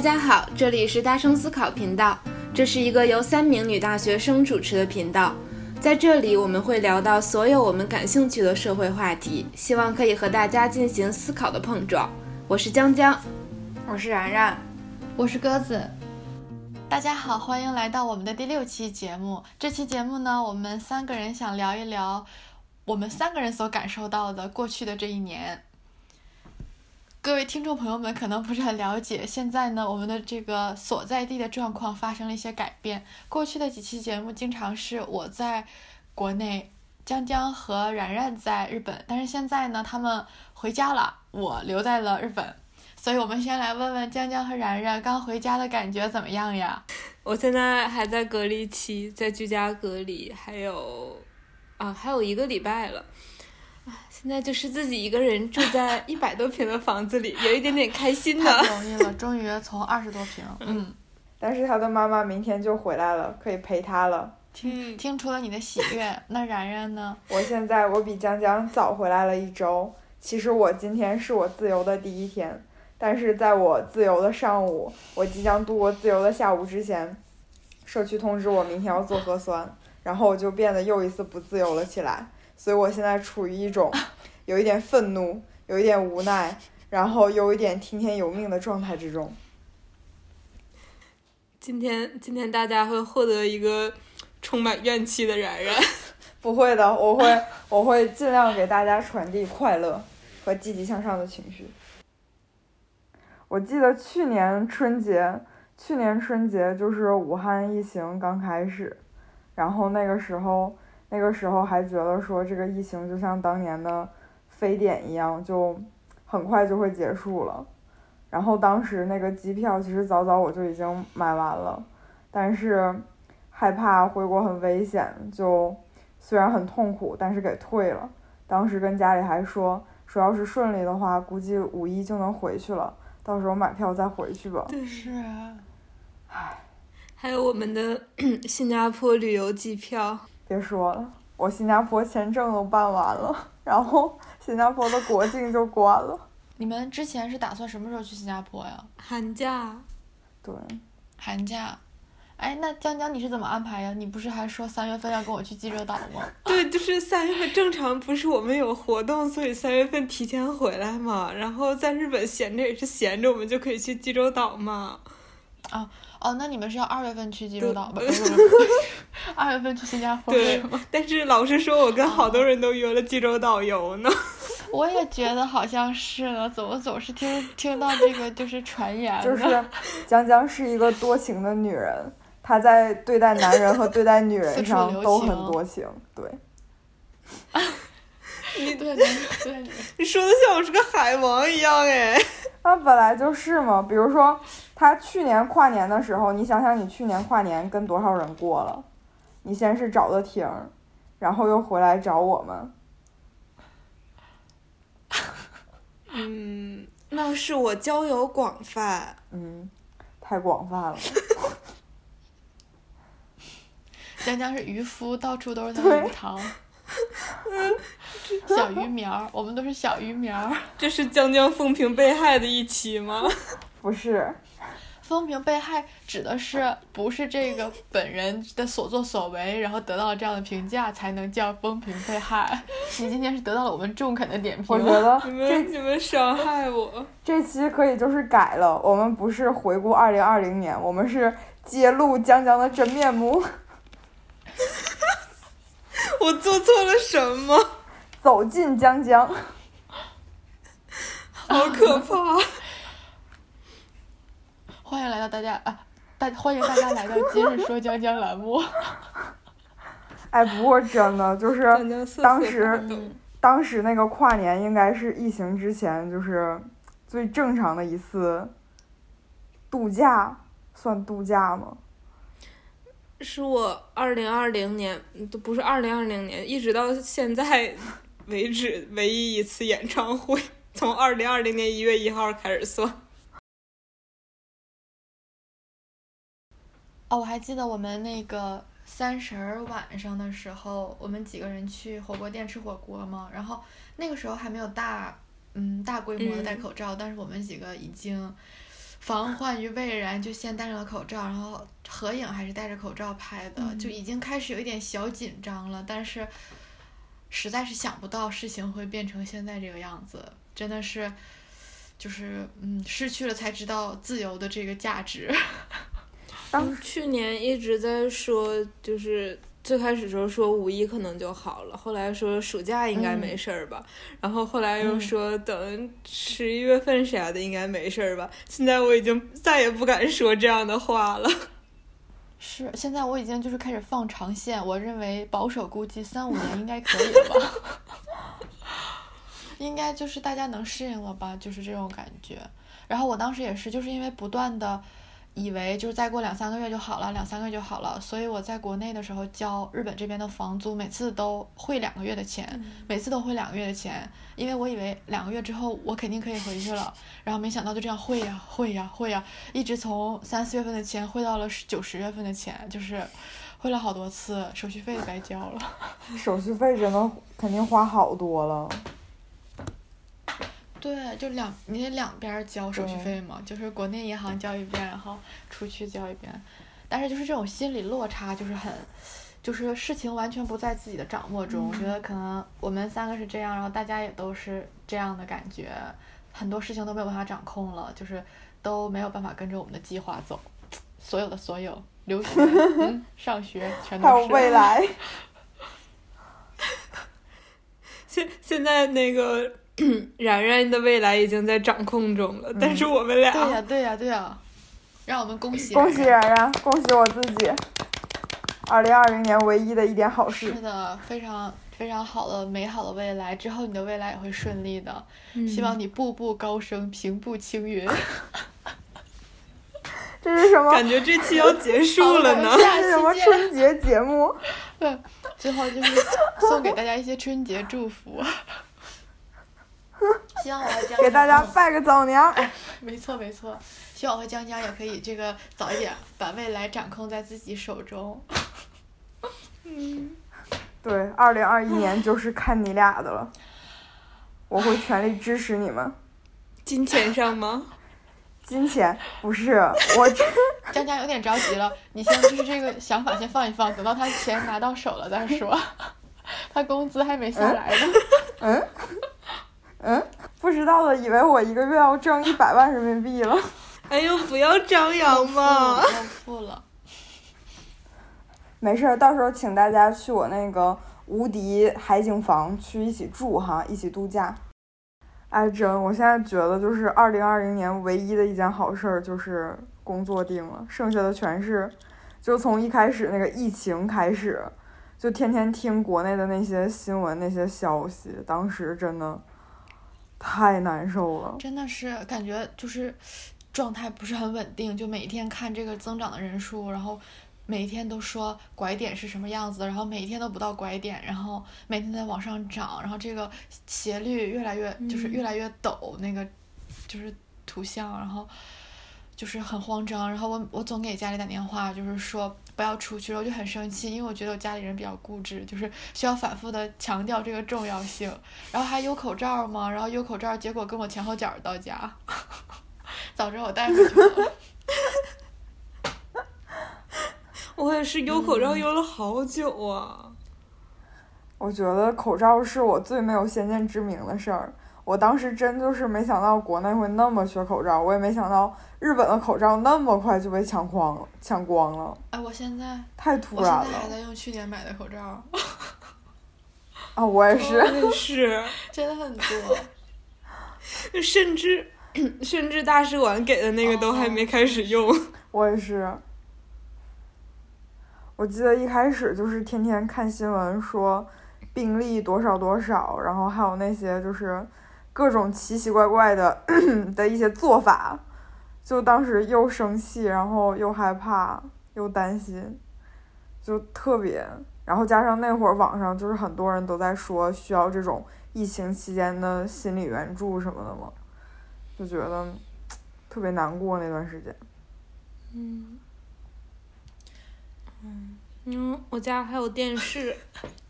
大家好，这里是大声思考频道，这是一个由三名女大学生主持的频道，在这里我们会聊到所有我们感兴趣的社会话题，希望可以和大家进行思考的碰撞。我是江江，我是然然，我是鸽子。大家好，欢迎来到我们的第六期节目。这期节目呢，我们三个人想聊一聊我们三个人所感受到的过去的这一年。各位听众朋友们可能不是很了解，现在呢，我们的这个所在地的状况发生了一些改变。过去的几期节目经常是我在国内，江江和然然在日本，但是现在呢，他们回家了，我留在了日本。所以我们先来问问江江和然然刚回家的感觉怎么样呀？我现在还在隔离期，在居家隔离，还有啊，还有一个礼拜了。现在就是自己一个人住在 一百多平的房子里，有一点点开心的。太不容易了，终于从二十多平，嗯。但是他的妈妈明天就回来了，可以陪他了。听听出了你的喜悦，那然然呢？我现在我比江江早回来了一周。其实我今天是我自由的第一天，但是在我自由的上午，我即将度过自由的下午之前，社区通知我明天要做核酸，然后我就变得又一次不自由了起来。所以我现在处于一种 有一点愤怒、有一点无奈，然后有一点听天由命的状态之中。今天，今天大家会获得一个充满怨气的然然。不会的，我会，我会尽量给大家传递快乐和积极向上的情绪。我记得去年春节，去年春节就是武汉疫情刚开始，然后那个时候。那个时候还觉得说这个疫情就像当年的非典一样，就很快就会结束了。然后当时那个机票其实早早我就已经买完了，但是害怕回国很危险，就虽然很痛苦，但是给退了。当时跟家里还说说要是顺利的话，估计五一就能回去了，到时候买票再回去吧。是啊，唉，还有我们的 新加坡旅游机票。别说了，我新加坡签证都办完了，然后新加坡的国境就关了。你们之前是打算什么时候去新加坡呀？寒假。对。寒假。哎，那江江你是怎么安排呀？你不是还说三月份要跟我去济州岛吗？对，就是三月份正常不是我们有活动，所以三月份提前回来嘛。然后在日本闲着也是闲着，我们就可以去济州岛嘛。啊。哦，那你们是要二月份去济州岛吧？二月份去新加坡是吗？但是老师说我跟好多人都约了济州岛游呢。我也觉得好像是呢，怎么总是听听到这个就是传言？就是江江是一个多情的女人，她在对待男人和对待女人上都很多情。对。你对对对，你说的像我是个海王一样哎。那本来就是嘛，比如说。他去年跨年的时候，你想想，你去年跨年跟多少人过了？你先是找的婷，然后又回来找我们。嗯，那是我交友广泛。嗯，太广泛了。江江是渔夫，到处都是他的鱼塘。小鱼苗，我们都是小鱼苗。这是江江风评被害的一期吗？不是。风评被害指的是不是这个本人的所作所为，然后得到了这样的评价，才能叫风评被害。你今天是得到了我们中肯的点评。我觉得你们你们伤害我。这期可以就是改了，我们不是回顾二零二零年，我们是揭露江江的真面目。我做错了什么？走进江江。好可怕。欢迎来到大家啊，大欢迎大家来到今日说江江栏目。哎，不过真的就是当时，当时那个跨年应该是疫情之前就是最正常的一次度假，算度假吗？是我二零二零年都不是二零二零年，一直到现在为止唯一一次演唱会，从二零二零年一月一号开始算。哦，我还记得我们那个三十儿晚上的时候，我们几个人去火锅店吃火锅嘛。然后那个时候还没有大，嗯，大规模的戴口罩，但是我们几个已经防患于未然，就先戴上了口罩，然后合影还是戴着口罩拍的，就已经开始有一点小紧张了。但是实在是想不到事情会变成现在这个样子，真的是，就是嗯，失去了才知道自由的这个价值。当去年一直在说，就是。最开始时候说五一可能就好了，后来说暑假应该没事儿吧，然后后来又说等十一月份啥的应该没事儿吧。现在我已经再也不敢说这样的话了。是，现在我已经就是开始放长线，我认为保守估计三五年应该可以了吧，应该就是大家能适应了吧，就是这种感觉。然后我当时也是，就是因为不断的。以为就是再过两三个月就好了，两三个月就好了，所以我在国内的时候交日本这边的房租，每次都汇两个月的钱，每次都汇两个月的钱，因为我以为两个月之后我肯定可以回去了，然后没想到就这样汇呀汇呀汇呀，一直从三四月份的钱汇到了九十月份的钱，就是汇了好多次，手续费白交了。手续费真的肯定花好多了。对，就两你得两边交手续费嘛，就是国内银行交一遍，然后出去交一遍，但是就是这种心理落差就是很，就是事情完全不在自己的掌握中。我觉得可能我们三个是这样，然后大家也都是这样的感觉，很多事情都没有办法掌控了，就是都没有办法跟着我们的计划走，所有的所有，留学、上学全都是。还有未来。现现在那个。然然的未来已经在掌控中了，但是我们俩对呀对呀对呀，让我们恭喜恭喜然然，恭喜我自己，二零二零年唯一的一点好事。是的，非常非常好的美好的未来，之后你的未来也会顺利的，希望你步步高升，平步青云。这是什么？感觉这期要结束了呢？这是什么春节节目？对，最后就是送给大家一些春节祝福。希望我和江江给大家拜个早年。哎没错没错，希望我和江江也可以这个早一点把未来掌控在自己手中。嗯，对，二零二一年就是看你俩的了，我会全力支持你们。金钱上吗？金钱不是我这。江江有点着急了，你先就是这个想法先放一放，等到他钱拿到手了再说。他工资还没下来呢。嗯。嗯，不知道的以为我一个月要挣一百万人民币了。哎呦，不要张扬嘛！要付了。没事儿，到时候请大家去我那个无敌海景房去一起住哈，一起度假。哎，真，我现在觉得就是二零二零年唯一的一件好事儿就是工作定了，剩下的全是，就从一开始那个疫情开始，就天天听国内的那些新闻那些消息，当时真的。太难受了，真的是感觉就是状态不是很稳定，就每天看这个增长的人数，然后每天都说拐点是什么样子，然后每天都不到拐点，然后每天在往上涨，然后这个斜率越来越就是越来越陡，那个就是图像，然后。就是很慌张，然后我我总给家里打电话，就是说不要出去，了，我就很生气，因为我觉得我家里人比较固执，就是需要反复的强调这个重要性。然后还有口罩吗？然后有口罩，结果跟我前后脚到家，早知道我带回去了。我也是有口罩有了好久啊。我觉得口罩是我最没有先见之明的事儿。我当时真就是没想到国内会那么缺口罩，我也没想到日本的口罩那么快就被抢光了，抢光了。哎，我现在太突然了。我现在还在用去年买的口罩。啊，我也是。也是，真的很多。甚至 甚至大使馆给的那个都还没开始用。我也是。我记得一开始就是天天看新闻说病例多少多少，然后还有那些就是。各种奇奇怪怪的 的一些做法，就当时又生气，然后又害怕，又担心，就特别，然后加上那会儿网上就是很多人都在说需要这种疫情期间的心理援助什么的嘛，就觉得特别难过那段时间。嗯，嗯，嗯，我家还有电视，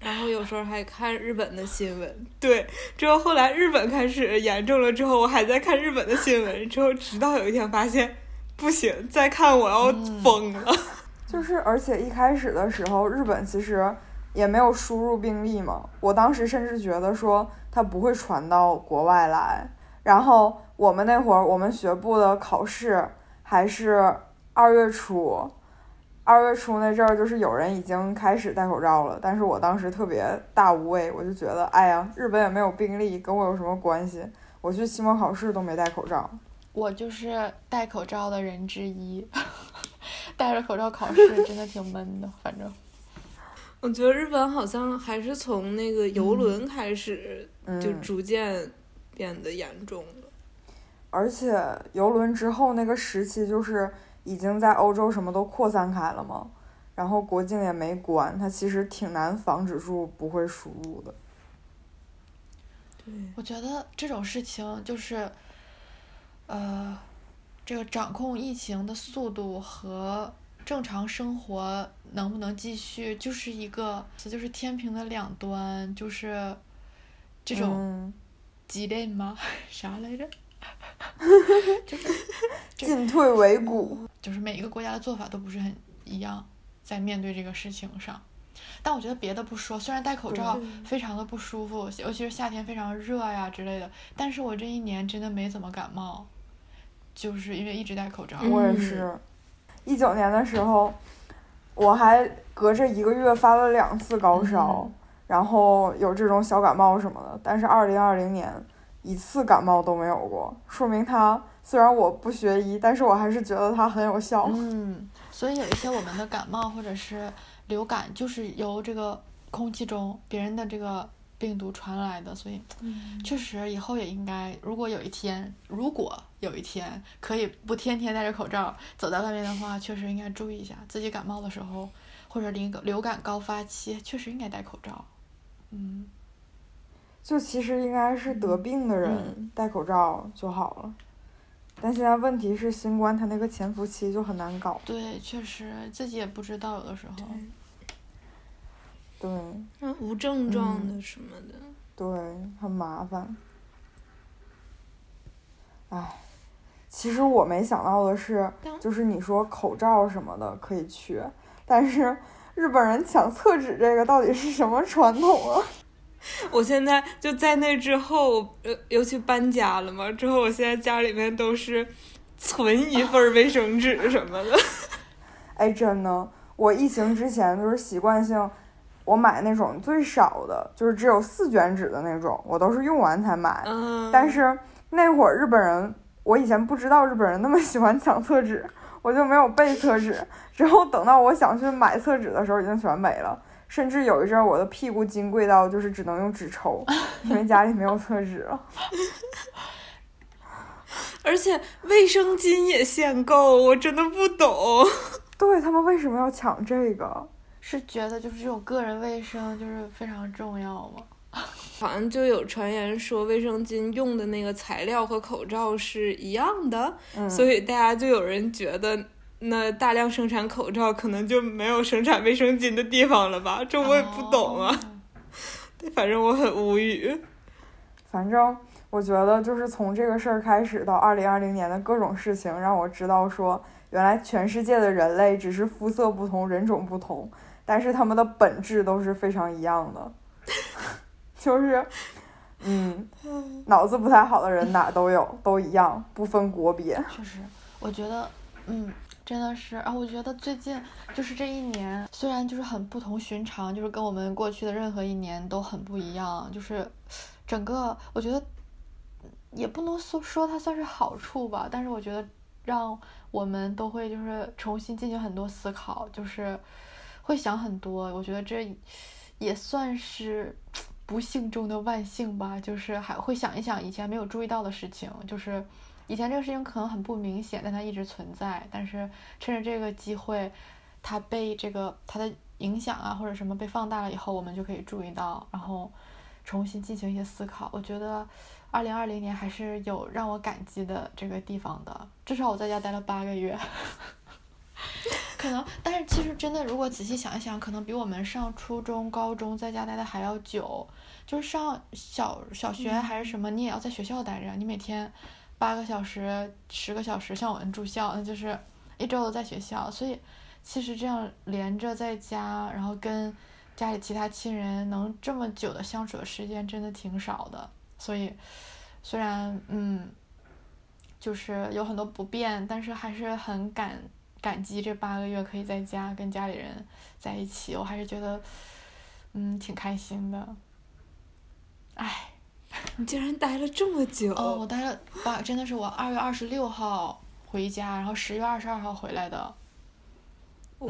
然后有时候还看日本的新闻。对，之后后来日本开始严重了之后，我还在看日本的新闻。之后直到有一天发现，不行，再看我要疯了。就是，而且一开始的时候，日本其实也没有输入病例嘛。我当时甚至觉得说它不会传到国外来。然后我们那会儿，我们学部的考试还是二月初。二月初那阵儿，就是有人已经开始戴口罩了，但是我当时特别大无畏，我就觉得，哎呀，日本也没有病例，跟我有什么关系？我去期末考试都没戴口罩。我就是戴口罩的人之一，戴着口罩考试真的挺闷的，反正。我觉得日本好像还是从那个游轮开始，就逐渐变得严重了。而且游轮之后那个时期就是。已经在欧洲什么都扩散开了嘛，然后国境也没关，它其实挺难防止住不会输入的。对，我觉得这种事情就是，呃，这个掌控疫情的速度和正常生活能不能继续，就是一个就是天平的两端，就是这种激烈吗？啥来着？就是进退维谷。就是每一个国家的做法都不是很一样，在面对这个事情上，但我觉得别的不说，虽然戴口罩非常的不舒服，尤其是夏天非常热呀之类的，但是我这一年真的没怎么感冒，就是因为一直戴口罩。我也是，一九年的时候，我还隔着一个月发了两次高烧，然后有这种小感冒什么的，但是二零二零年一次感冒都没有过，说明它。虽然我不学医，但是我还是觉得它很有效。嗯，所以有一些我们的感冒或者是流感，就是由这个空气中别人的这个病毒传来的。所以，确实以后也应该，如果有一天，如果有一天可以不天天戴着口罩走在外面的话，确实应该注意一下自己感冒的时候，或者流流感高发期，确实应该戴口罩。嗯，就其实应该是得病的人戴口罩就好了。但现在问题是新冠，它那个潜伏期就很难搞。对，确实自己也不知道，有的时候。对。那无症状的什么的。对，很麻烦。唉，其实我没想到的是，就是你说口罩什么的可以去，但是日本人抢厕纸这个到底是什么传统啊？我现在就在那之后，呃，尤其搬家了嘛，之后我现在家里面都是存一份卫生纸什么的。哎，真的，我疫情之前就是习惯性，我买那种最少的，就是只有四卷纸的那种，我都是用完才买。嗯。但是那会儿日本人，我以前不知道日本人那么喜欢抢厕纸，我就没有备厕纸。之后等到我想去买厕纸的时候，已经全没了。甚至有一阵儿，我的屁股金贵到就是只能用纸抽，因为家里没有厕纸了。而且卫生巾也限购，我真的不懂。对他们为什么要抢这个？是觉得就是这种个人卫生就是非常重要吗？好像就有传言说卫生巾用的那个材料和口罩是一样的，所以大家就有人觉得。那大量生产口罩，可能就没有生产卫生巾的地方了吧？这我也不懂啊。反正我很无语。反正我觉得，就是从这个事儿开始到二零二零年的各种事情，让我知道说，原来全世界的人类只是肤色不同、人种不同，但是他们的本质都是非常一样的。就是，嗯，脑子不太好的人哪都有，都一样，不分国别。确实，我觉得，嗯。真的是啊，我觉得最近就是这一年，虽然就是很不同寻常，就是跟我们过去的任何一年都很不一样，就是整个我觉得也不能说说它算是好处吧，但是我觉得让我们都会就是重新进行很多思考，就是会想很多。我觉得这也算是不幸中的万幸吧，就是还会想一想以前没有注意到的事情，就是。以前这个事情可能很不明显，但它一直存在。但是趁着这个机会，它被这个它的影响啊或者什么被放大了以后，我们就可以注意到，然后重新进行一些思考。我觉得，二零二零年还是有让我感激的这个地方的。至少我在家待了八个月。可能，但是其实真的，如果仔细想一想，可能比我们上初中、高中在家待的还要久。就是上小小学还是什么，你也要在学校待着，你每天八个小时、十个小时，像我们住校，那就是一周都在学校。所以其实这样连着在家，然后跟家里其他亲人能这么久的相处的时间，真的挺少的。所以虽然嗯，就是有很多不便，但是还是很感感激这八个月可以在家跟家里人在一起，我还是觉得嗯挺开心的。唉，你竟然待了这么久！哦，我待了八，真的是我二月二十六号回家，然后十月二十二号回来的。哦，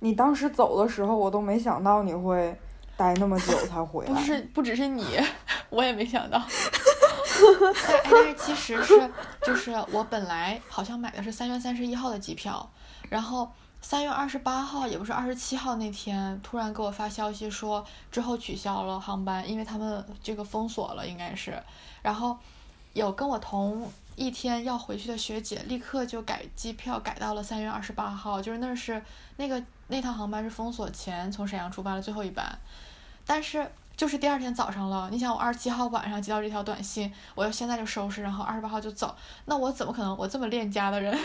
你当时走的时候，我都没想到你会待那么久才回来。不是，不只是你，我也没想到。但但是其实是，就是我本来好像买的是三月三十一号的机票，然后。三月二十八号，也不是二十七号那天，突然给我发消息说之后取消了航班，因为他们这个封锁了，应该是。然后有跟我同一天要回去的学姐，立刻就改机票改到了三月二十八号，就是那是那个那趟航班是封锁前从沈阳出发的最后一班，但是就是第二天早上了。你想我二十七号晚上接到这条短信，我要现在就收拾，然后二十八号就走，那我怎么可能我这么恋家的人？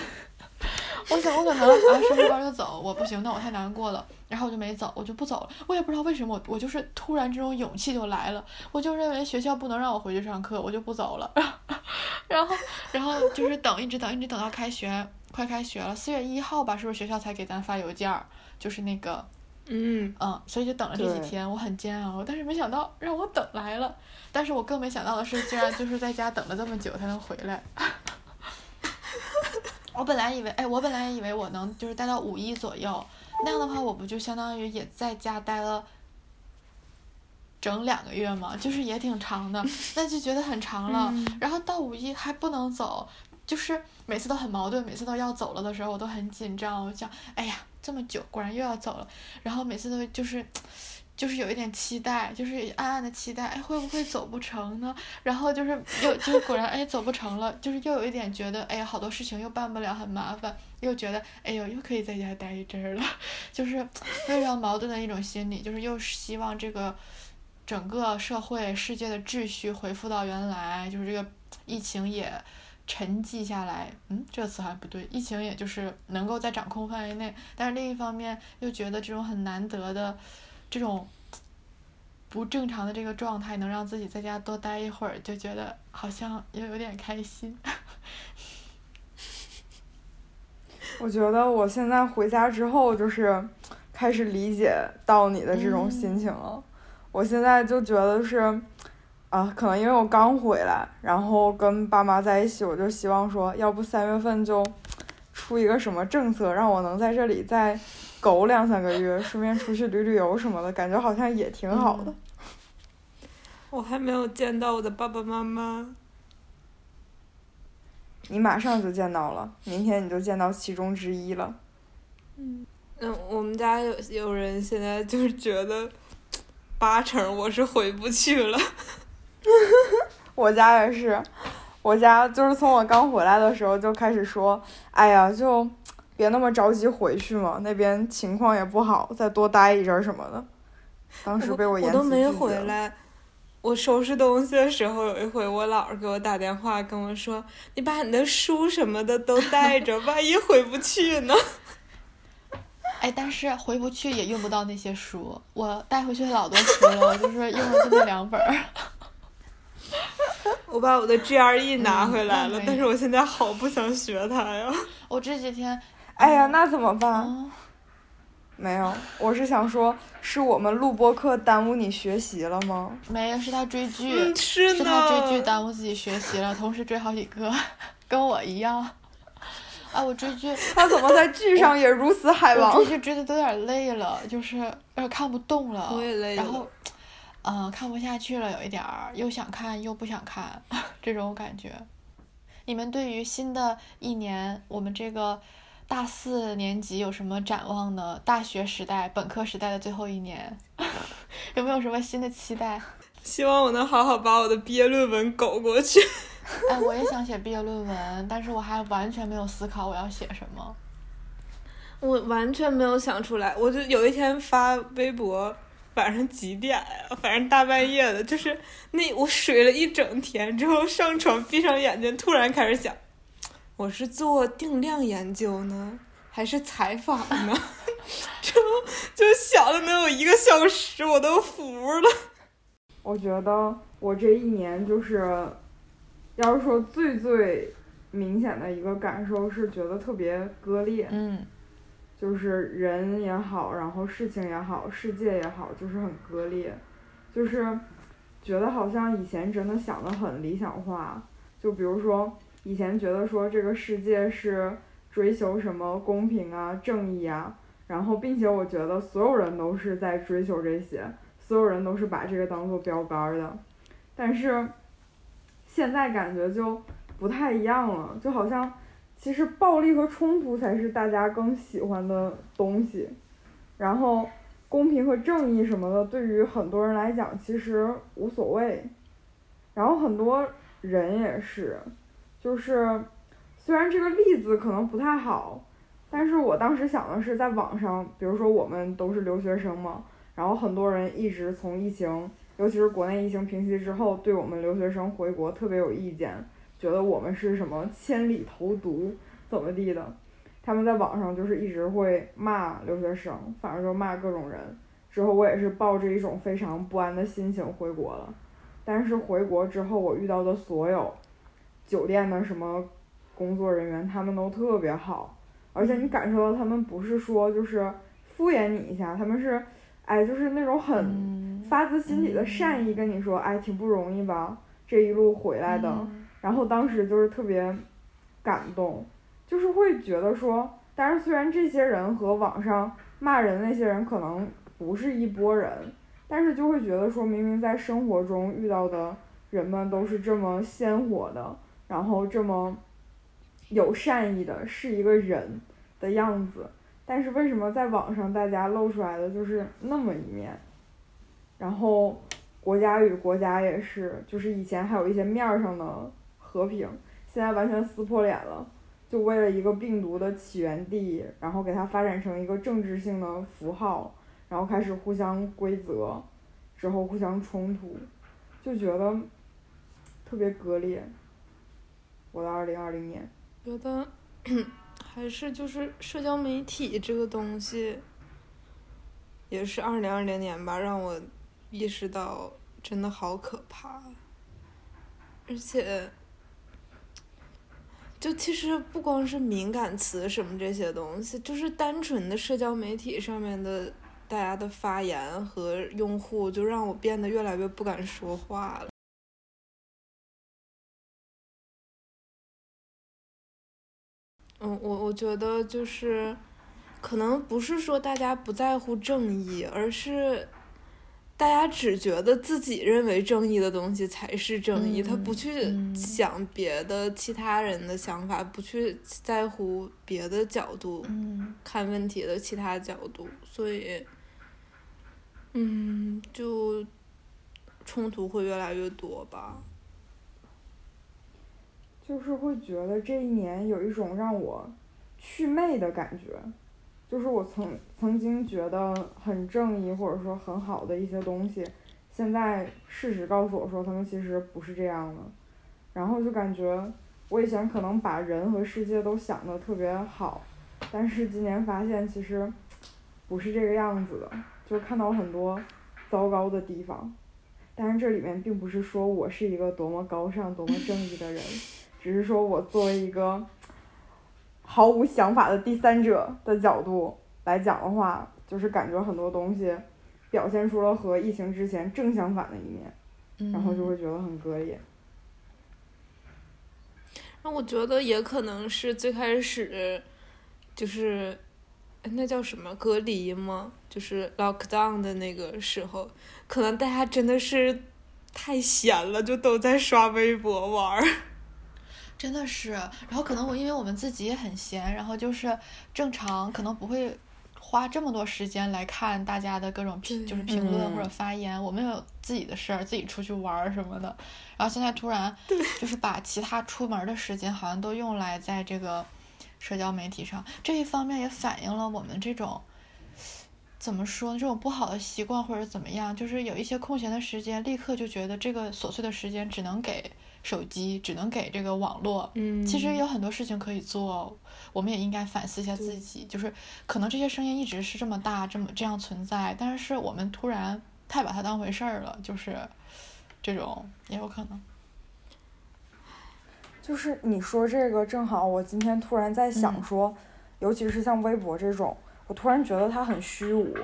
我想我可能啊？收拾包就走？我不行，那我太难过了。然后我就没走，我就不走了。我也不知道为什么，我我就是突然这种勇气就来了。我就认为学校不能让我回去上课，我就不走了。然后，然后就是等，一直等，一直等到开学，快开学了，四月一号吧，是不是学校才给咱发邮件儿？就是那个，嗯嗯，所以就等了这几天，我很煎熬，但是没想到让我等来了。但是我更没想到的是，竟然就是在家等了这么久才能回来。我本来以为，哎，我本来以为我能就是待到五一左右，那样的话，我不就相当于也在家待了整两个月吗？就是也挺长的，那就觉得很长了。然后到五一还不能走，就是每次都很矛盾，每次都要走了的时候，我都很紧张。我想，哎呀，这么久，果然又要走了。然后每次都就是。就是有一点期待，就是暗暗的期待，哎，会不会走不成呢？然后就是又就是果然，哎，走不成了，就是又有一点觉得，哎呀，好多事情又办不了，很麻烦，又觉得，哎呦，又可以在家待一阵儿了，就是非常矛盾的一种心理，就是又希望这个整个社会世界的秩序恢复到原来，就是这个疫情也沉寂下来，嗯，这个词还不对，疫情也就是能够在掌控范围内，但是另一方面又觉得这种很难得的。这种不正常的这个状态，能让自己在家多待一会儿，就觉得好像又有点开心。我觉得我现在回家之后，就是开始理解到你的这种心情了。我现在就觉得是，啊，可能因为我刚回来，然后跟爸妈在一起，我就希望说，要不三月份就出一个什么政策，让我能在这里再。苟两三个月，顺便出去旅旅游什么的，感觉好像也挺好的。我还没有见到我的爸爸妈妈。你马上就见到了，明天你就见到其中之一了。嗯，嗯，我们家有有人现在就是觉得，八成我是回不去了。我家也是，我家就是从我刚回来的时候就开始说，哎呀，就。别那么着急回去嘛，那边情况也不好，再多待一阵儿什么的。当时被我严我都没回来。我收拾东西的时候，有一回我姥儿给我打电话跟我说：“你把你的书什么的都带着，万一回不去呢。”哎，但是回不去也用不到那些书，我带回去老多书了，我就是用了就那两本儿。我把我的 GRE 拿回来了，但是我现在好不想学它呀。我这几天。哎呀，那怎么办？没有，我是想说，是我们录播课耽误你学习了吗？没有，是他追剧，是他追剧耽误自己学习了，同时追好几个，跟我一样。啊，我追剧，他怎么在剧上 也如此海王？追剧追的都有点累了，就是有点看不动了。我也累了。然后，嗯，看不下去了，有一点儿，又想看又不想看，这种感觉。你们对于新的一年，我们这个。大四年级有什么展望呢？大学时代、本科时代的最后一年，有没有什么新的期待？希望我能好好把我的毕业论文苟过去。哎，我也想写毕业论文，但是我还完全没有思考我要写什么。我完全没有想出来，我就有一天发微博，晚上几点呀？反正大半夜的，就是那我水了一整天之后上床闭上眼睛，突然开始想，我是做定量研究呢，还是采访呢？就就想了能有一个小时，我都服了。我觉得我这一年就是，要是说最最明显的一个感受是觉得特别割裂，嗯就是人也好，然后事情也好，世界也好，就是很割裂，就是觉得好像以前真的想的很理想化，就比如说以前觉得说这个世界是追求什么公平啊、正义啊，然后并且我觉得所有人都是在追求这些，所有人都是把这个当做标杆的，但是现在感觉就不太一样了，就好像其实暴力和冲突才是大家更喜欢的东西，然后公平和正义什么的，对于很多人来讲其实无所谓，然后很多人也是，就是虽然这个例子可能不太好，但是我当时想的是在网上，比如说我们都是留学生嘛，然后很多人一直从疫情，尤其是国内疫情平息之后，对我们留学生回国特别有意见，觉得我们是什么千里投毒怎么地的，他们在网上就是一直会骂留学生，反正就骂各种人。之后我也是抱着一种非常不安的心情回国了，但是回国之后我遇到的所有酒店的什么工作人员，他们都特别好，而且你感受到他们不是说就是敷衍你一下，他们是，哎，就是那种很嗯。发自心底的善意跟你说，哎，挺不容易吧，这一路回来的。嗯。然后当时就是特别感动，就是会觉得说，但是虽然这些人和网上骂人那些人可能不是一拨人，但是就会觉得说明明在生活中遇到的人们都是这么鲜活的，然后这么有善意的，是一个人的样子，但是为什么在网上大家露出来的就是那么一面？然后国家与国家也是，就是以前还有一些面儿上的和平，现在完全撕破脸了。就为了一个病毒的起源地，然后给它发展成一个政治性的符号，然后开始互相规则，之后互相冲突，就觉得特别割裂。我的二零二零年，觉得 还是就是社交媒体这个东西，也是二零二零年吧，让我意识到真的好可怕，而且，就其实不光是敏感词什么这些东西，就是单纯的社交媒体上面的大家的发言和用户，就让我变得越来越不敢说话了。嗯，我我觉得就是，可能不是说大家不在乎正义，而是大家只觉得自己认为正义的东西才是正义，他不去嗯想别的其他人的想法，不去在乎别的角度嗯看问题的其他角度，所以，嗯，就冲突会越来越多吧。就是会觉得这一年有一种让我祛魅的感觉，就是我曾曾经觉得很正义或者说很好的一些东西，现在事实告诉我说他们其实不是这样的，然后就感觉我以前可能把人和世界都想得特别好，但是今年发现其实不是这个样子的，就看到很多糟糕的地方。但是，这里面并不是说我是一个多么高尚、多么正义的人，只是说我作为一个毫无想法的第三者的角度来讲的话，就是感觉很多东西表现出了和疫情之前正相反的一面，嗯，然后就会觉得很割裂。那我觉得也可能是最开始，就是，哎那叫什么隔离吗？就是 lockdown 的那个时候，可能大家真的是太闲了，就都在刷微博玩儿。真的是，然后可能我因为我们自己也很闲，然后就是正常可能不会花这么多时间来看大家的各种评，就是评论或者嗯发言，我们有自己的事儿，自己出去玩儿什么的。然后现在突然就是把其他出门的时间好像都用来在这个社交媒体上，这一方面也反映了我们这种怎么说呢？这种不好的习惯或者怎么样，就是有一些空闲的时间，立刻就觉得这个琐碎的时间只能给手机，只能给这个网络。嗯，其实有很多事情可以做，我们也应该反思一下自己。就是可能这些声音一直是这么大，这么这样存在，但是我们突然太把它当回事儿了，就是这种也有可能。就是你说这个，正好我今天突然在想说，尤其是像微博这种，我突然觉得它很虚无。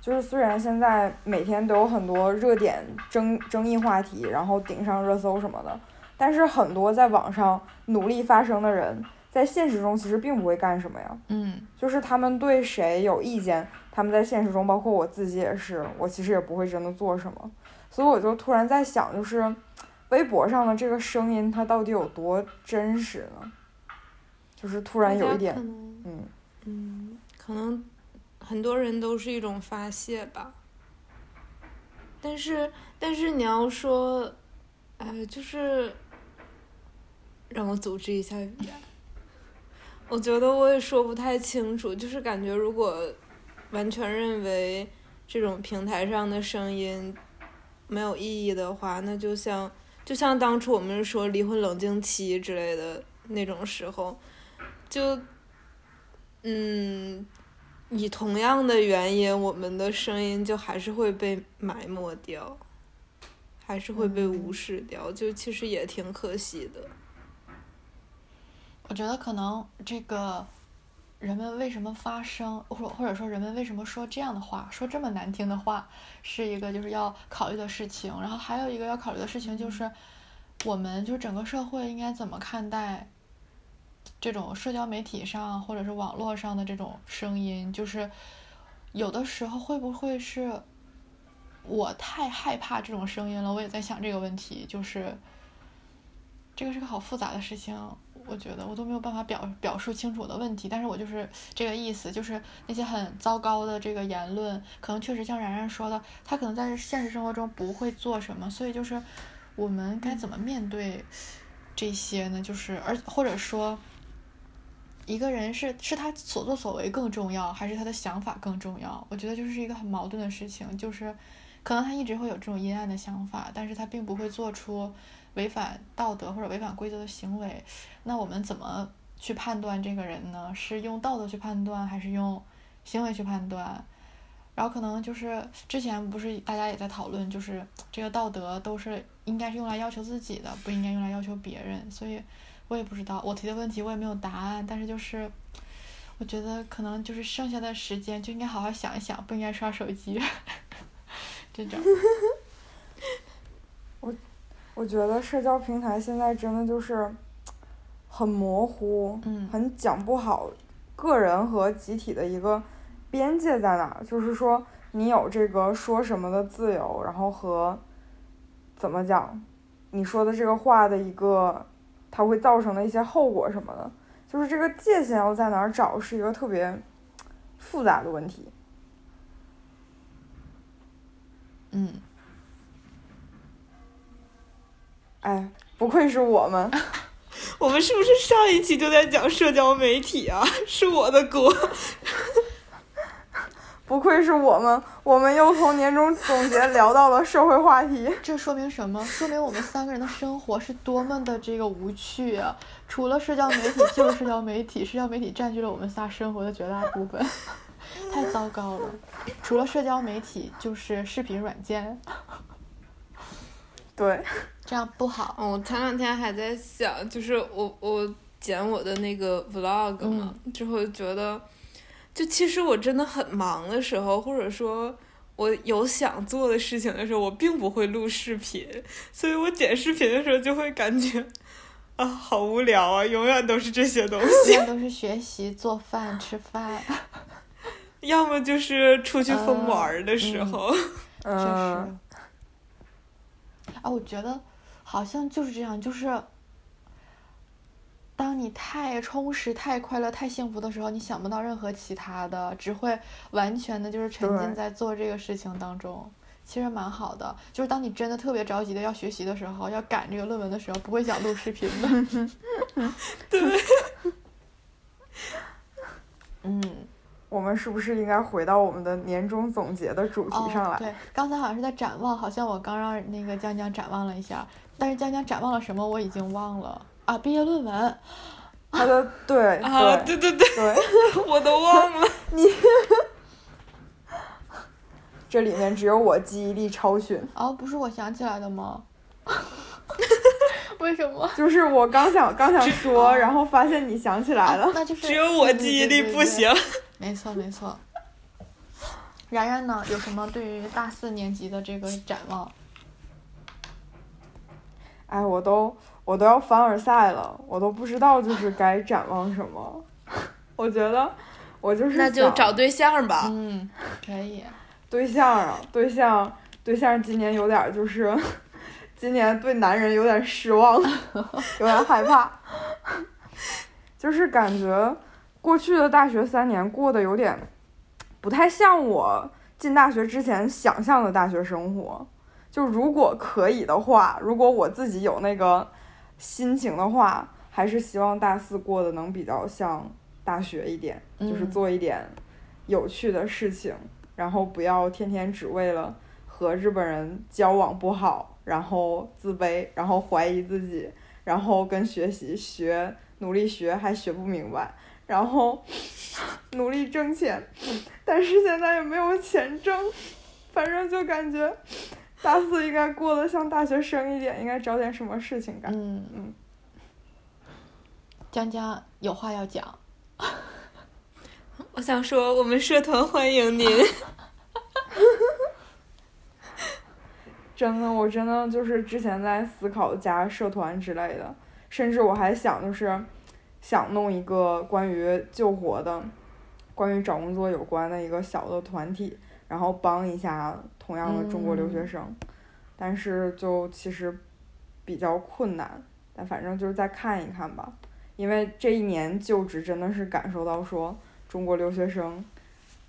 就是虽然现在每天都有很多热点争争议话题，然后顶上热搜什么的，但是很多在网上努力发声的人，在现实中其实并不会干什么呀。嗯，就是他们对谁有意见，他们在现实中，包括我自己也是，我其实也不会真的做什么。所以我就突然在想，就是。微博上的这个声音，它到底有多真实呢？就是突然有一点，嗯嗯，可能很多人都是一种发泄吧。但是，但是你要说，哎，就是让我组织一下语言。我觉得我也说不太清楚，就是感觉如果完全认为这种平台上的声音没有意义的话，那就像。就像当初我们说离婚冷静期之类的那种时候，就，嗯，以同样的原因，我们的声音就还是会被埋没掉，还是会被无视掉，就其实也挺可惜的。我觉得可能这个。人们为什么发声，或或者说人们为什么说这样的话，说这么难听的话，是一个就是要考虑的事情。然后还有一个要考虑的事情就是，我们就整个社会应该怎么看待这种社交媒体上或者是网络上的这种声音？就是有的时候会不会是我太害怕这种声音了？我也在想这个问题，就是这个是个好复杂的事情。我觉得我都没有办法表表述清楚的问题，但是我就是这个意思，就是那些很糟糕的这个言论，可能确实像然然说的，他可能在现实生活中不会做什么，所以就是我们该怎么面对这些呢？就是而或者说，一个人是是他所作所为更重要，还是他的想法更重要？我觉得就是一个很矛盾的事情，就是可能他一直会有这种阴暗的想法，但是他并不会做出。违反道德或者违反规则的行为，那我们怎么去判断这个人呢？是用道德去判断，还是用行为去判断？然后可能就是之前不是大家也在讨论，就是这个道德都是应该是用来要求自己的，不应该用来要求别人。所以我也不知道，我提的问题我也没有答案。但是就是我觉得可能就是剩下的时间就应该好好想一想，不应该刷手机。这种。我我觉得社交平台现在真的就是很模糊，嗯很讲不好个人和集体的一个边界在哪。就是说，你有这个说什么的自由，然后和怎么讲你说的这个话的一个它会造成的一些后果什么的，就是这个界限要在哪儿找，是一个特别复杂的问题。嗯。哎，不愧是我们，我们是不是上一期就在讲社交媒体啊？是我的锅。不愧是我们，我们又从年终总结聊到了社会话题。这说明什么？说明我们三个人的生活是多么的这个无趣啊！除了社交媒体就是社交媒体，社交媒体占据了我们仨生活的绝大部分，太糟糕了。除了社交媒体就是视频软件。对。这样不好。我前两天还在想，就是我我剪我的那个 vlog 嘛，之后觉得，就其实我真的很忙的时候，或者说我有想做的事情的时候，我并不会录视频，所以我剪视频的时候就会感觉啊，好无聊啊，永远都是这些东西。永远都是学习、做饭、吃饭，要么就是出去疯玩的时候。确实。啊，我觉得。好像就是这样，就是当你太充实、太快乐、太幸福的时候，你想不到任何其他的，只会完全的就是沉浸在做这个事情当中。其实蛮好的，就是当你真的特别着急的要学习的时候，要赶这个论文的时候，不会想录视频的。对。嗯，我们是不是应该回到我们的年终总结的主题上来？哦、对，刚才好像是在展望，好像我刚让那个江江展望了一下，但是江江展望了什么我已经忘了啊，毕业论文。他的对啊，对对对对，我都忘了 你。这里面只有我记忆力超群。哦，不是我想起来的吗？为什么？就是我刚想刚想说，然后发现你想起来了。啊、那就是只有我记忆力不行。没错没错。然然呢？有什么对于大四年级的这个展望？哎，我都我都要凡尔赛了，我都不知道就是该展望什么。我觉得我就是那就找对象吧。嗯，可以。对象啊，对象，对象，今年有点就是，今年对男人有点失望，有点害怕，就是感觉过去的大学三年过得有点不太像我进大学之前想象的大学生活。就如果可以的话，如果我自己有那个心情的话，还是希望大四过得能比较像大学一点，就是做一点有趣的事情。然后不要天天只为了和日本人交往不好，然后自卑，然后怀疑自己，然后跟学习学努力学还学不明白，然后 努力挣钱，但是现在也没有钱挣，反正就感觉大四应该过得像大学生一点，应该找点什么事情干。嗯嗯。江江有话要讲。我想说，我们社团欢迎您。真的，我真的就是之前在思考加社团之类的，甚至我还想就是想弄一个关于救活的、关于找工作有关的一个小的团体，然后帮一下同样的中国留学生。嗯、但是就其实比较困难，但反正就是再看一看吧，因为这一年就职真的是感受到说。中国留学生，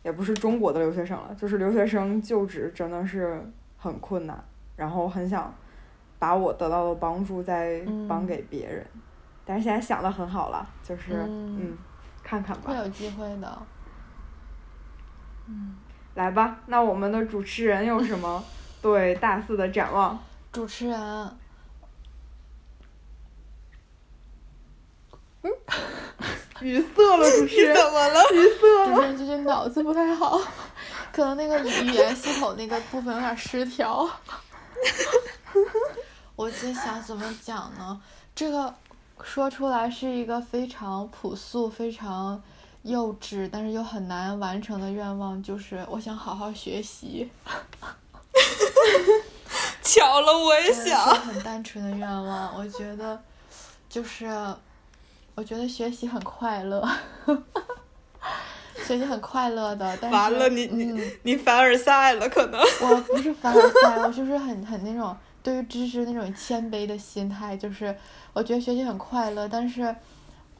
也不是中国的留学生了，就是留学生就职真的是很困难，然后很想把我得到的帮助再帮给别人，嗯、但是现在想的很好了，就是嗯,嗯，看看吧。会有机会的。嗯，来吧，那我们的主持人有什么 对大四的展望？主持人，嗯。语塞了，主持人 怎么了？语塞了。主持人最近脑子不太好，可能那个语言系统那个部分有点失调。我在想怎么讲呢？这个说出来是一个非常朴素、非常幼稚，但是又很难完成的愿望，就是我想好好学习。巧了，我也想。很单纯的愿望，我觉得就是。我觉得学习很快乐，学习很快乐的，但是完了，你你、嗯、你凡尔赛了，可能。我不是凡尔赛，我就是很很那种对于知识那种谦卑的心态，就是我觉得学习很快乐，但是，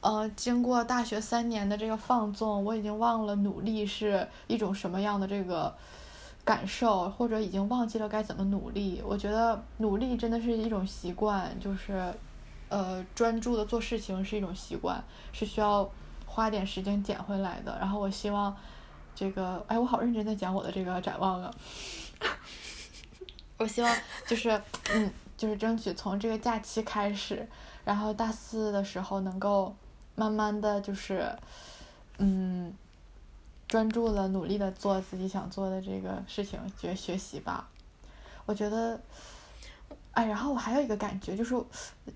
呃，经过大学三年的这个放纵，我已经忘了努力是一种什么样的这个感受，或者已经忘记了该怎么努力。我觉得努力真的是一种习惯，就是。呃，专注的做事情是一种习惯，是需要花点时间捡回来的。然后我希望，这个，哎，我好认真在讲我的这个展望啊。我希望就是，嗯，就是争取从这个假期开始，然后大四的时候能够慢慢的就是，嗯，专注的、努力的做自己想做的这个事情，学学习吧。我觉得。哎，然后我还有一个感觉，就是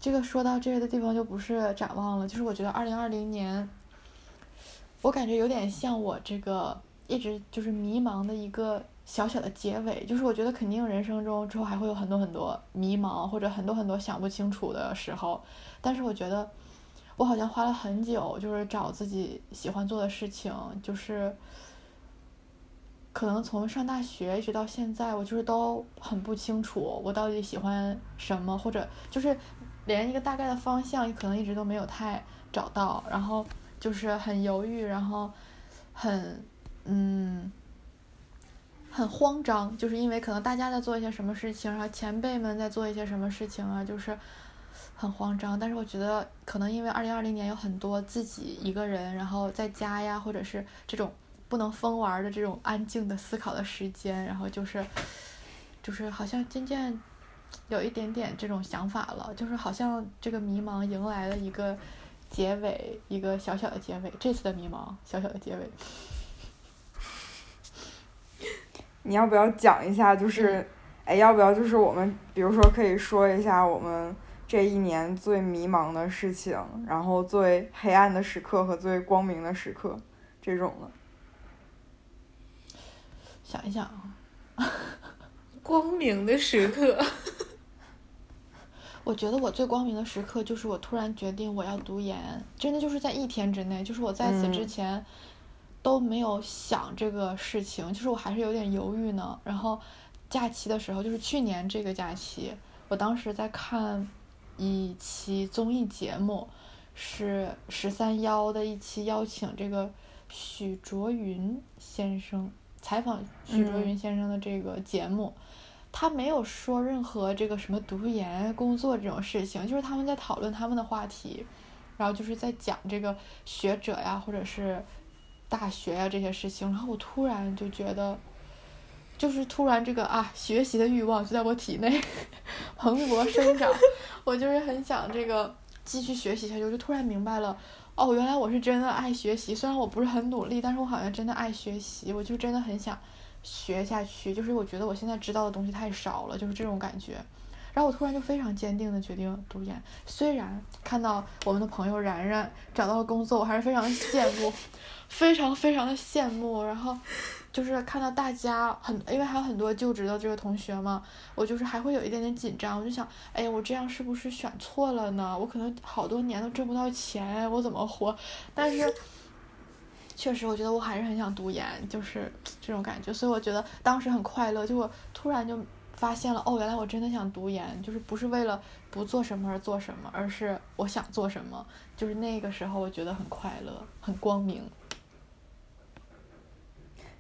这个说到这个的地方就不是展望了，就是我觉得二零二零年，我感觉有点像我这个一直就是迷茫的一个小小的结尾，就是我觉得肯定人生中之后还会有很多很多迷茫或者很多很多想不清楚的时候，但是我觉得我好像花了很久，就是找自己喜欢做的事情，就是。可能从上大学一直到现在，我就是都很不清楚我到底喜欢什么，或者就是连一个大概的方向，可能一直都没有太找到，然后就是很犹豫，然后很嗯很慌张，就是因为可能大家在做一些什么事情，然后前辈们在做一些什么事情啊，就是很慌张。但是我觉得可能因为二零二零年有很多自己一个人，然后在家呀，或者是这种不能疯玩的这种安静的思考的时间，然后就是就是好像渐渐有一点点这种想法了，就是好像这个迷茫迎来了一个结尾，一个小小的结尾。这次的迷茫，小小的结尾。你要不要讲一下？就是，哎，要不要就是我们，比如说可以说一下我们这一年最迷茫的事情，然后最黑暗的时刻和最光明的时刻，这种的。想一想啊，光明的时刻，我觉得我最光明的时刻就是我突然决定我要读研，真的就是在一天之内，就是我在此之嗯前都没有想这个事情，就是我还是有点犹豫呢。然后假期的时候，就是去年这个假期，我当时在看一期综艺节目，是十三邀的一期邀请这个许卓云先生采访许卓云先生的这个节目。他没有说任何这个什么读研、工作这种事情，就是他们在讨论他们的话题，然后就是在讲这个学者呀，或者是大学呀这些事情。然后我突然就觉得，就是突然这个啊，学习的欲望就在我体内蓬勃生长，我就是很想这个继续学习下去。我就突然明白了，哦，原来我是真的爱学习，虽然我不是很努力，但是我好像真的爱学习，我就真的很想。学下去，就是我觉得我现在知道的东西太少了，就是这种感觉。然后我突然就非常坚定的决定读研，虽然看到我们的朋友然然找到了工作，我还是非常羡慕，非常非常的羡慕。然后就是看到大家很，因为还有很多就职的这个同学嘛，我就是还会有一点点紧张，我就想，哎呀，我这样是不是选错了呢？我可能好多年都挣不到钱，我怎么活？但是。确实，我觉得我还是很想读研，就是这种感觉，所以我觉得当时很快乐。就我突然就发现了，哦，原来我真的想读研，就是不是为了不做什么而做什么，而是我想做什么。就是那个时候，我觉得很快乐，很光明。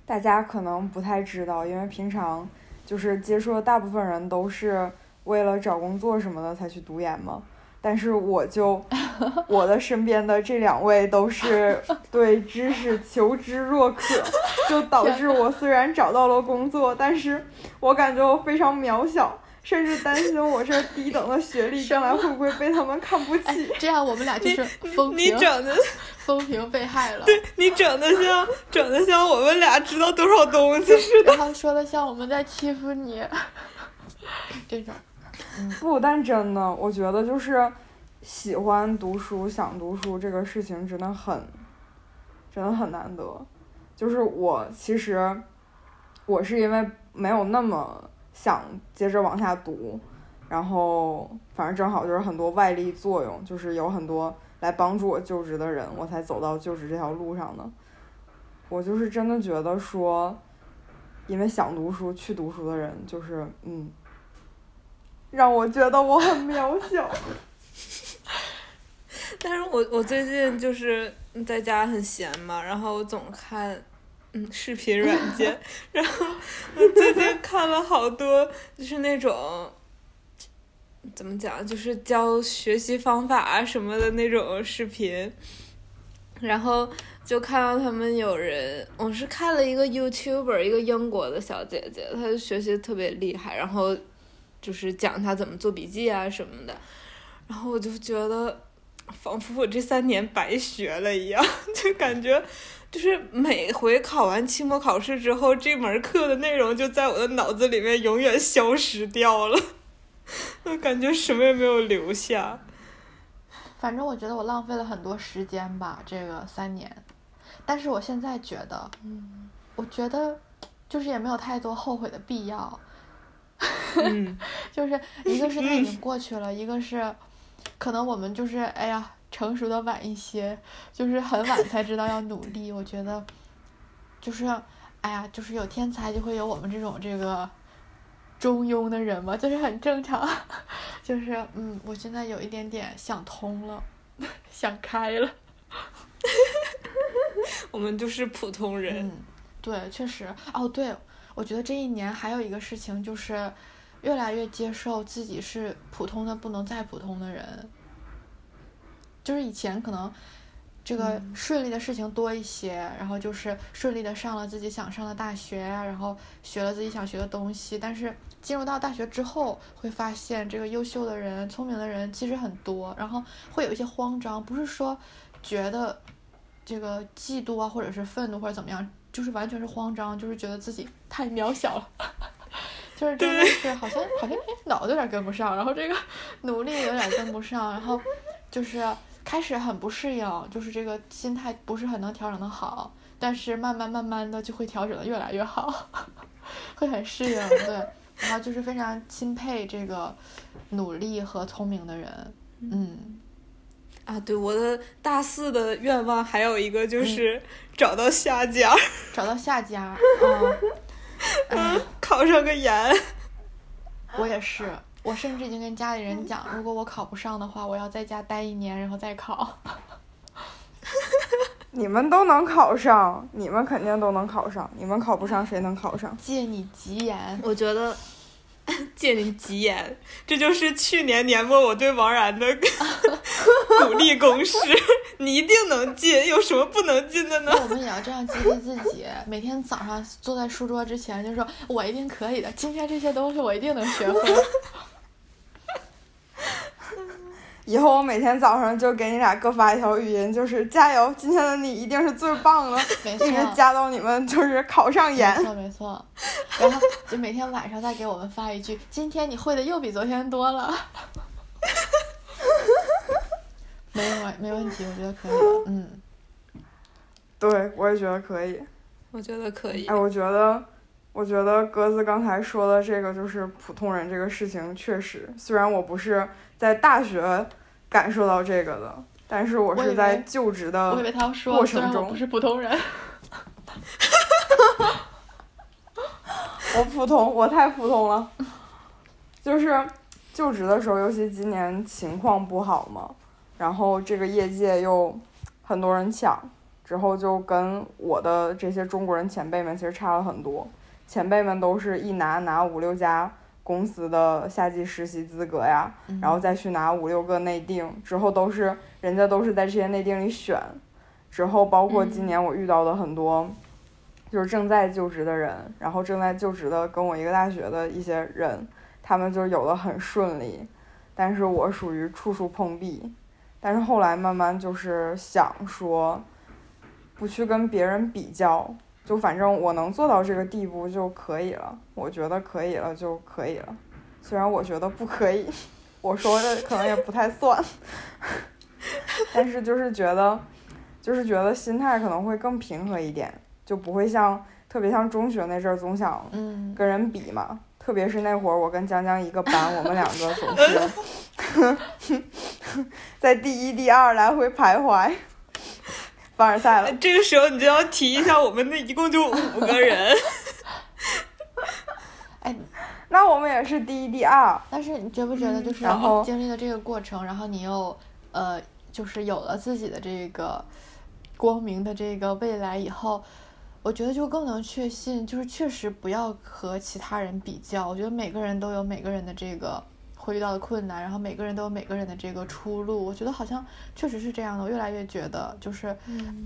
大家可能不太知道，因为平常就是接触的大部分人都是为了找工作什么的才去读研嘛。但是我就 我的身边的这两位都是 对知识求知若渴，就导致我虽然找到了工作，但是我感觉我非常渺小，甚至担心我这低等的学历将来会不会被他们看不起。这样我们俩就是风你评，整的 风评被害了。对你整的像整的像我们俩知道多少东西似的。然后说的像我们在欺负你，这种。不，但真的，我觉得就是喜欢读书、想读书这个事情真的很，真的很难得。就是我其实，我是因为没有那么想接着往下读，然后反正正好就是很多外力作用，就是有很多来帮助我就职的人，我才走到就职这条路上的。我就是真的觉得说，因为想读书去读书的人，就是嗯。让我觉得我很渺小。但是我我最近就是在家很闲嘛，然后我总看嗯视频软件，然后我最近看了好多就是那种怎么讲，就是教学习方法啊什么的那种视频，然后就看到他们有人，我是看了一个 YouTuber，一个英国的小姐姐，她学习特别厉害，然后就是讲她怎么做笔记啊什么的，然后我就觉得。仿佛我这三年白学了一样，就感觉就是每回考完期末考试之后，这门课的内容就在我的脑子里面永远消失掉了，我感觉什么也没有留下。反正我觉得我浪费了很多时间吧，这个三年。但是我现在觉得，嗯我觉得就是也没有太多后悔的必要。嗯，就是一个是它已经 过去了，一个是可能我们就是哎呀成熟的晚一些，就是很晚才知道要努力。我觉得就是哎呀，就是有天才就会有我们这种这个中庸的人嘛，就是很正常。就是嗯，我现在有一点点想通了，想开了。我们就是普通人。嗯，对，确实。哦，对，我觉得这一年还有一个事情就是，越来越接受自己是普通的不能再普通的人。就是以前可能这个顺利的事情多一些，然后就是顺利的上了自己想上的大学呀，然后学了自己想学的东西。但是进入到大学之后，会发现这个优秀的人、聪明的人其实很多，然后会有一些慌张，不是说觉得这个嫉妒啊，或者是愤怒或者怎么样，就是完全是慌张，就是觉得自己太渺小了。就是真的是好像好像哎脑子有点跟不上，然后这个努力有点跟不上，然后就是开始很不适应，就是这个心态不是很能调整的好，但是慢慢慢慢的就会调整的越来越好，会很适应对，然后就是非常钦佩这个努力和聪明的人，嗯。啊，对，我的大四的愿望还有一个就是找到下家，找到下家，嗯，考上个研。我也是，我甚至已经跟家里人讲，如果我考不上的话，我要在家待一年，然后再考。你们都能考上，你们肯定都能考上，你们考不上谁能考上？借你吉言，我觉得。借你吉言，这就是去年年末我对王然的 鼓励公式。你一定能进，有什么不能进的呢？我们也要这样激励自己，每天早上坐在书桌之前就说：“我一定可以的，今天这些东西我一定能学会。”以后我每天早上就给你俩各发一条语音，就是加油，今天的你一定是最棒的，一直加到你们就是考上研。没错没错，然后就每天晚上再给我们发一句，今天你会的又比昨天多了。没有没问题，我觉得可以嗯。对，我也觉得可以。我觉得可以。哎，我觉得，我觉得鸽子刚才说的这个就是普通人这个事情，确实，虽然我不是。在大学感受到这个的，但是我是在就职的过程中。不是普通人。我普通，我太普通了。就是就职的时候，尤其今年情况不好嘛，然后这个业界又很多人抢，之后就跟我的这些中国人前辈们其实差了很多。前辈们都是一拿拿五六家。公司的夏季实习资格呀，然后再去拿五六个内定，之后都是人家都是在这些内定里选，之后包括今年我遇到的很多，就是正在就职的人，然后正在就职的跟我一个大学的一些人，他们就有的很顺利，但是我属于处处碰壁，但是后来慢慢就是想说，不去跟别人比较。就反正我能做到这个地步就可以了，我觉得可以了就可以了。虽然我觉得不可以，我说的可能也不太算，但是就是觉得，就是觉得心态可能会更平和一点，就不会像特别像中学那阵儿总想跟人比嘛。特别是那会儿我跟江江一个班，我们两个总是 在第一、第二来回徘徊。凡尔赛了，这个时候你就要提一下，我们那一共就五个人。哎，那我们也是第一、第二。但是你觉不觉得，就是经历了这个过程，然后你又呃，就是有了自己的这个光明的这个未来以后，我觉得就更能确信，就是确实不要和其他人比较。我觉得每个人都有每个人的这个。会遇到的困难，然后每个人都有每个人的这个出路。我觉得好像确实是这样的。我越来越觉得，就是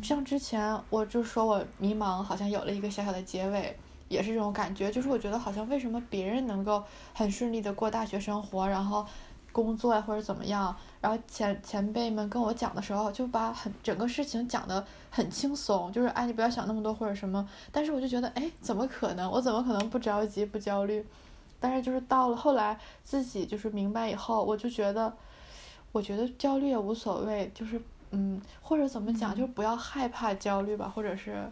像之前我就说我迷茫，好像有了一个小小的结尾，也是这种感觉。就是我觉得好像为什么别人能够很顺利的过大学生活，然后工作呀或者怎么样，然后前前辈们跟我讲的时候，就把很整个事情讲得很轻松，就是哎你不要想那么多或者什么。但是我就觉得哎怎么可能？我怎么可能不着急不焦虑？但是就是到了后来，自己就是明白以后，我就觉得，我觉得焦虑也无所谓，就是嗯，或者怎么讲，就不要害怕焦虑吧，或者是，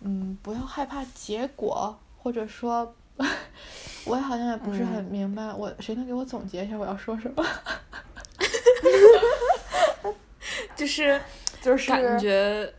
嗯，不要害怕结果，或者说，我也好像也不是很明白，我谁能给我总结一下我要说什么？就是就是感觉。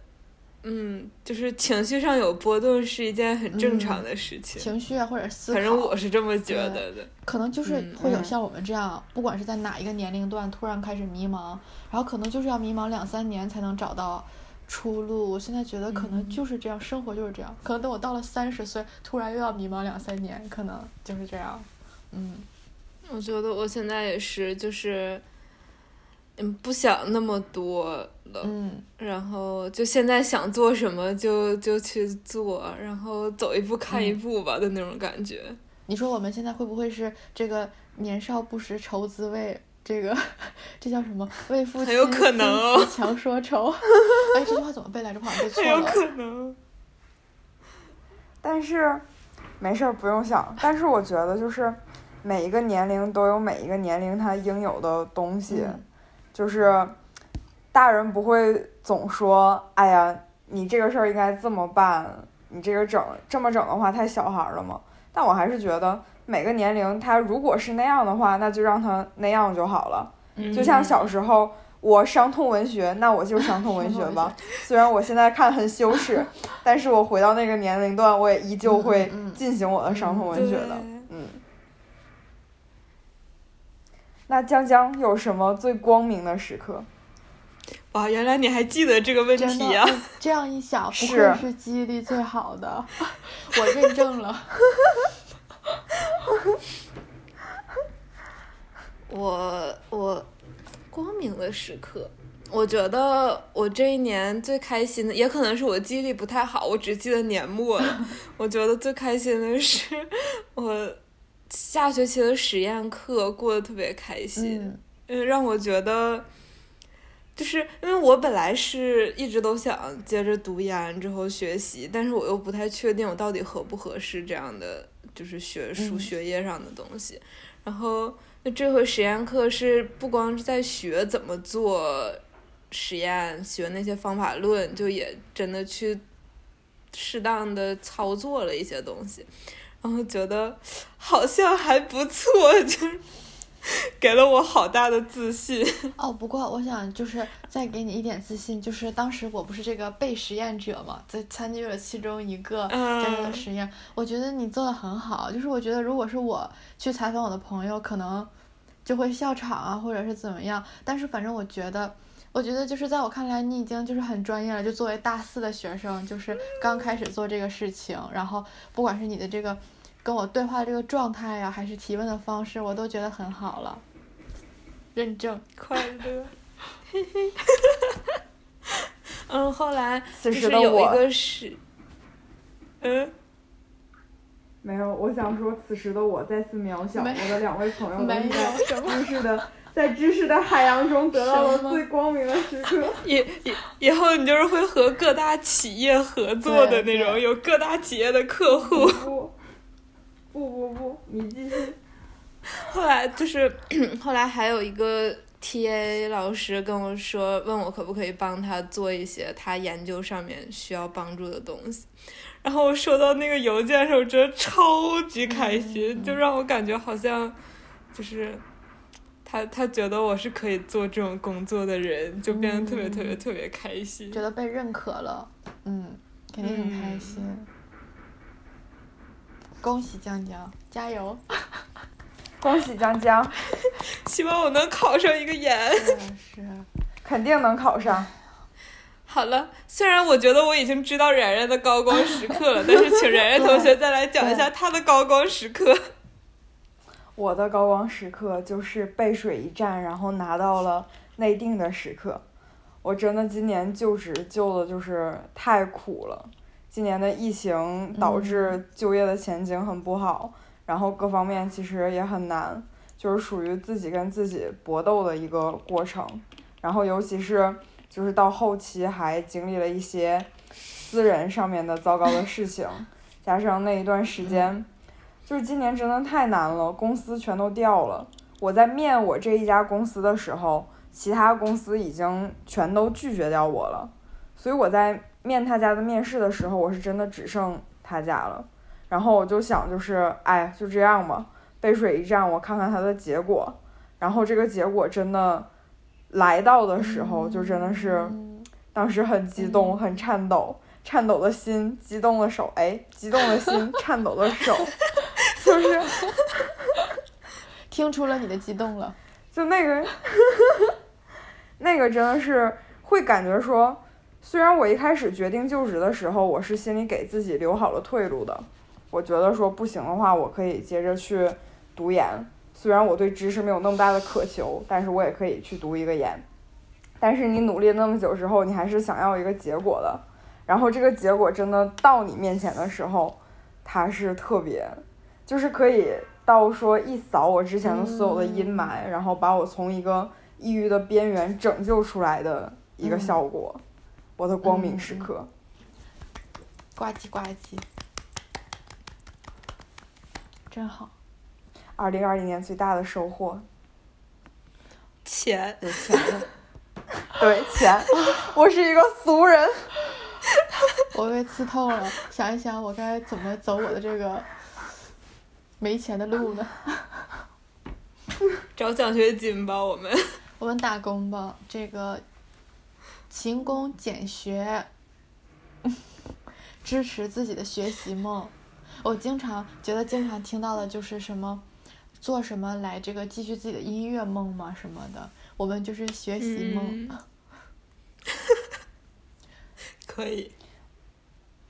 嗯，就是情绪上有波动是一件很正常的事情。情绪啊，或者思考，反正我是这么觉得的。可能就是会有像我们这样，不管是在哪一个年龄段突然开始迷茫，然后可能就是要迷茫两三年才能找到出路。我现在觉得可能就是这样，生活就是这样。可能等我到了三十岁，突然又要迷茫两三年，可能就是这样。嗯，我觉得我现在也是，就是嗯，不想那么多了。嗯，然后就现在想做什么就就去做，然后走一步看一步吧的那种感觉。你说我们现在会不会是这个年少不识愁滋味？这个这叫什么？为赋新词强说愁。哎，这句话怎么背来着？好像背错了。很有可能。但是没事儿，不用想。但是我觉得，就是每一个年龄都有每一个年龄它应有的东西。就是大人不会总说：“哎呀，你这个事儿应该这么办，你这个整这么整的话太小孩了嘛。”但我还是觉得。每个年龄，他如果是那样的话，那就让他那样就好了。就像小时候我伤痛文学，那我就 伤痛文学吧。虽然我现在看很羞耻，但是我回到那个年龄段，我也依旧会进行我的伤痛文学的。嗯。那江江有什么最光明的时刻？哇，原来你还记得这个问题啊！这样一想，不愧是记忆力最好的，我认证了。我我光明的时刻，我觉得我这一年最开心的，也可能是我记忆力不太好，我只记得年末。我觉得最开心的是我下学期的实验课过得特别开心，嗯，让我觉得，就是因为我本来是一直都想接着读研之后学习，但是我又不太确定我到底合不合适这样的。就是学术学业上的东西，然后那这回实验课是不光是在学怎么做实验，学那些方法论，就也真的去适当的操作了一些东西，然后觉得好像还不错，就。给了我好大的自信 哦。不过我想就是再给你一点自信，就是当时我不是这个被实验者嘛，在参与了其中一个这样的实验。我觉得你做的很好，就是我觉得如果是我去采访我的朋友，可能就会笑场啊，或者是怎么样。但是反正我觉得，我觉得就是在我看来，你已经就是很专业了。就作为大四的学生，就是刚开始做这个事情，然后不管是你的这个。跟我对话这个状态呀，还是提问的方式，我都觉得很好了。认证 快乐，嘿嘿，嗯，后来此时的我，嗯，没有，我想说，此时的我再次渺小，我的两位朋友们在知识的，在知识的海洋中得到了最光明的时刻。以以以后你就是会和各大企业合作的那种，有各大企业的客户。不不不，你继续。后来就是，后来还有一个 T A 老师跟我说，问我可不可以帮他做一些他研究上面需要帮助的东西。然后我收到那个邮件的时候，真的超级开心，就让我感觉好像就是他他觉得我是可以做这种工作的人，就变得特别特别特别开心，觉得被认可了，嗯，肯定很开心。恭喜江江，加油！恭喜江江，希望我能考上一个研。是，肯定能考上。好了，虽然我觉得我已经知道然然的高光时刻了，但是请然然同学再来讲一下他的高光时刻。我的高光时刻就是背水一战，然后拿到了内定的时刻。我真的今年就职就的就是太苦了。今年的疫情导致就业的前景很不好，然后各方面其实也很难，就是属于自己跟自己搏斗的一个过程。然后尤其是就是到后期还经历了一些私人上面的糟糕的事情，加上那一段时间，就是今年真的太难了，公司全都掉了。我在面我这一家公司的时候，其他公司已经全都拒绝掉我了，所以我在。面他家的面试的时候，我是真的只剩他家了，然后我就想，就是哎，就这样吧，背水一战，我看看他的结果。然后这个结果真的来到的时候，就真的是当时很激动，很颤抖，颤抖的心，激动的手，哎，激动的心，颤抖的手，就是 听出了你的激动了，就那个，那个真的是会感觉说。虽然我一开始决定就职的时候，我是心里给自己留好了退路的，我觉得说不行的话，我可以接着去读研。虽然我对知识没有那么大的渴求，但是我也可以去读一个研。但是你努力那么久之后，你还是想要一个结果的。然后这个结果真的到你面前的时候，它是特别，就是可以到说一扫我之前的所有的阴霾，然后把我从一个抑郁的边缘拯救出来的一个效果，我的光明时刻。呱唧呱唧，真好。二零二零年最大的收获，钱，有钱了。对钱，我是一个俗人。我被刺透了，想一想我该怎么走我的这个没钱的路呢？找奖学金吧，我们。我们打工吧，这个勤工俭学，支持自己的学习梦。我经常觉得，经常听到的就是什么，做什么来这个继续自己的音乐梦嘛什么的。我们就是学习梦。可以。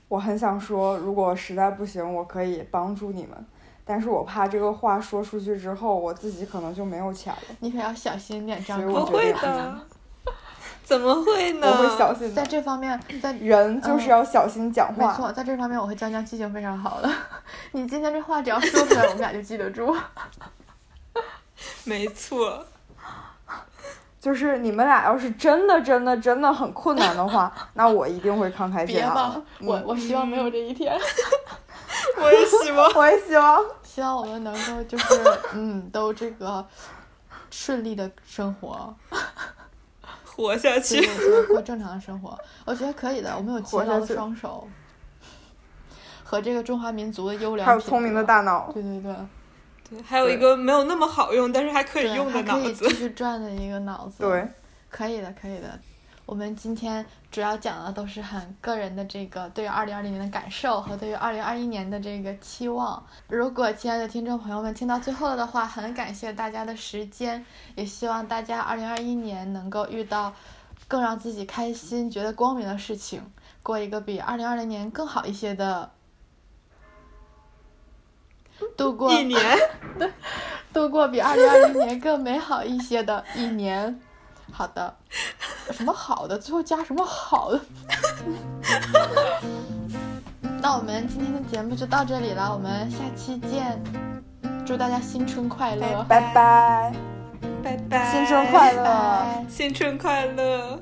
我很想说，如果实在不行，我可以帮助你们，但是我怕这个话说出去之后，我自己可能就没有钱了。你可要小心点，张不会的，怎么会呢？我会小心。在这方面，在人就是要小心讲话。没错，在这方面我和江江记性非常好的。你今天这话只要说出来，我们俩就记得住。没错。就是你们俩要是真的真的真的很困难的话，那我一定会慷慨解囊。别吧，我我希望没有这一天。我也希望，我也希望。希望我们能够就是嗯，都这个顺利的生活，活下去，过正常的生活。我觉得可以的，我们有勤劳的双手，和这个中华民族的优良，还有聪明的大脑。对对对。还有一个没有那么好用，但是还可以用的脑子，继续转的一个脑子。对，可以的，可以的。我们今天主要讲的都是很个人的这个对于二零二零年的感受和对于二零二一年的这个期望。如果亲爱的听众朋友们听到最后的话，很感谢大家的时间，也希望大家二零二一年能够遇到更让自己开心、觉得光明的事情，过一个比二零二零年更好一些的。度过一年，对，度过比二零二零年更美好一些的一年。好的，什么好的？最后加什么好的？那我们今天的节目就到这里了，我们下期见。祝大家新春快乐！拜拜，拜拜，新春快乐，新春快乐。